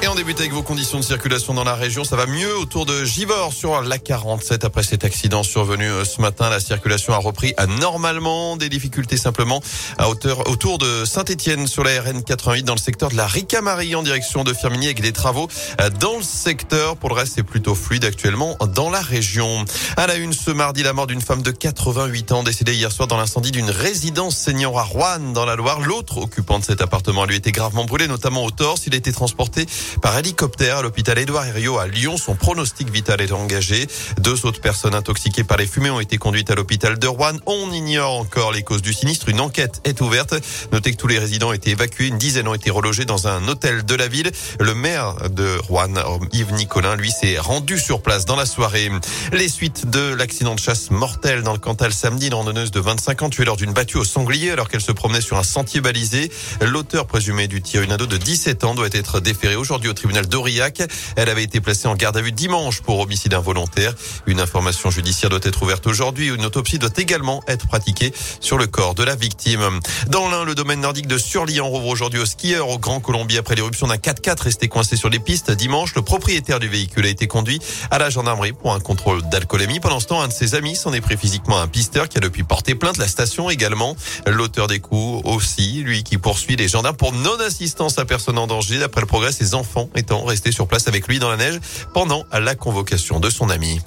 Et on débute avec vos conditions de circulation dans la région. Ça va mieux autour de Givors sur la 47 après cet accident survenu euh, ce matin. La circulation a repris à normalement. Des difficultés simplement à hauteur autour de Saint-Etienne sur la RN 88 dans le secteur de la Ricamarie en direction de Firminy avec des travaux euh, dans le secteur. Pour le reste, c'est plutôt fluide actuellement dans la région. À la une ce mardi, la mort d'une femme de 88 ans décédée hier soir dans l'incendie d'une résidence senior à Rouen dans la Loire. L'autre occupant de cet appartement a lui été gravement brûlé, notamment au torse. Il a été transporté par hélicoptère à l'hôpital Édouard Herriot à Lyon. Son pronostic vital est engagé. Deux autres personnes intoxiquées par les fumées ont été conduites à l'hôpital de Rouen. On ignore encore les causes du sinistre. Une enquête est ouverte. Notez que tous les résidents ont été évacués. Une dizaine ont été relogés dans un hôtel de la ville. Le maire de Rouen, Yves Nicolin, lui, s'est rendu sur place dans la soirée. Les suites de l'accident de chasse mortel dans le Cantal samedi, une randonneuse de 25 ans tuée lors d'une battue au sanglier alors qu'elle se promenait sur un sentier balisé. L'auteur présumé du tir, une ado de 17 ans, doit être déféré aujourd'hui au tribunal d'Aurillac. Elle avait été placée en garde à vue dimanche pour homicide involontaire. Une information judiciaire doit être ouverte aujourd'hui. Une autopsie doit également être pratiquée sur le corps de la victime. Dans l'un, le domaine nordique de Surlian rouvre aujourd'hui aux skieurs au Grand Colombie après l'éruption d'un 4x4 resté coincé sur les pistes. Dimanche, le propriétaire du véhicule a été conduit à la gendarmerie pour un contrôle d'alcoolémie. Pendant ce temps, un de ses amis s'en est pris physiquement à un pisteur qui a depuis porté plainte. La station également. L'auteur des coups aussi, lui qui poursuit les gendarmes pour non-assistance à personne en danger. D'après le progrès, ses enfants étant restés sur place avec lui dans la neige pendant la convocation de son ami.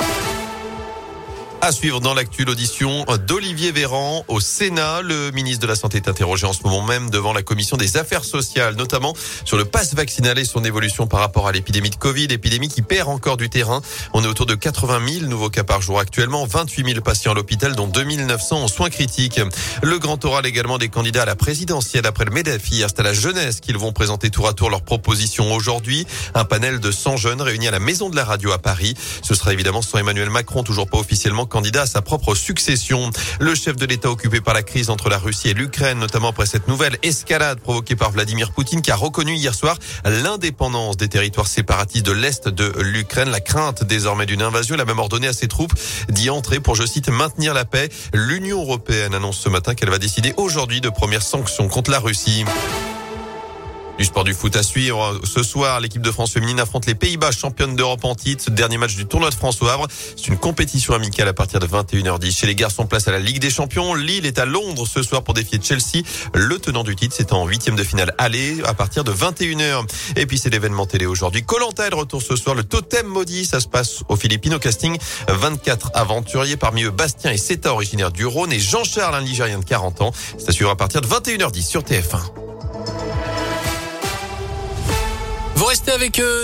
À suivre dans l'actu l'audition d'Olivier Véran au Sénat. Le ministre de la Santé est interrogé en ce moment même devant la commission des affaires sociales, notamment sur le pass vaccinal et son évolution par rapport à l'épidémie de Covid, épidémie qui perd encore du terrain. On est autour de 80 000 nouveaux cas par jour actuellement, 28 000 patients à l'hôpital, dont 2 900 en soins critiques. Le grand oral également des candidats à la présidentielle après le MEDEF. C'est à la jeunesse qu'ils vont présenter tour à tour leurs propositions aujourd'hui. Un panel de 100 jeunes réunis à la Maison de la Radio à Paris. Ce sera évidemment sans Emmanuel Macron, toujours pas officiellement candidat à sa propre succession. Le chef de l'État occupé par la crise entre la Russie et l'Ukraine, notamment après cette nouvelle escalade provoquée par Vladimir Poutine, qui a reconnu hier soir l'indépendance des territoires séparatistes de l'Est de l'Ukraine. La crainte désormais d'une invasion, il a même ordonné à ses troupes d'y entrer pour, je cite, maintenir la paix. L'Union européenne annonce ce matin qu'elle va décider aujourd'hui de premières sanctions contre la Russie. Du sport du foot à suivre. Ce soir, l'équipe de France féminine affronte les Pays-Bas, championne d'Europe en titre. Dernier match du tournoi de France au Havre. C'est une compétition amicale à partir de 21h10. Chez les garçons, place à la Ligue des Champions. Lille est à Londres ce soir pour défier Chelsea. Le tenant du titre, c'est en huitième de finale aller à partir de 21h. Et puis c'est l'événement télé aujourd'hui. Colanta est de retour ce soir. Le totem maudit, ça se passe aux Philippines casting. 24 aventuriers, parmi eux Bastien et Seta, originaire du Rhône, et Jean-Charles, un Ligérien de 40 ans. C'est à à partir de 21h10 sur TF1. Vous restez avec eux.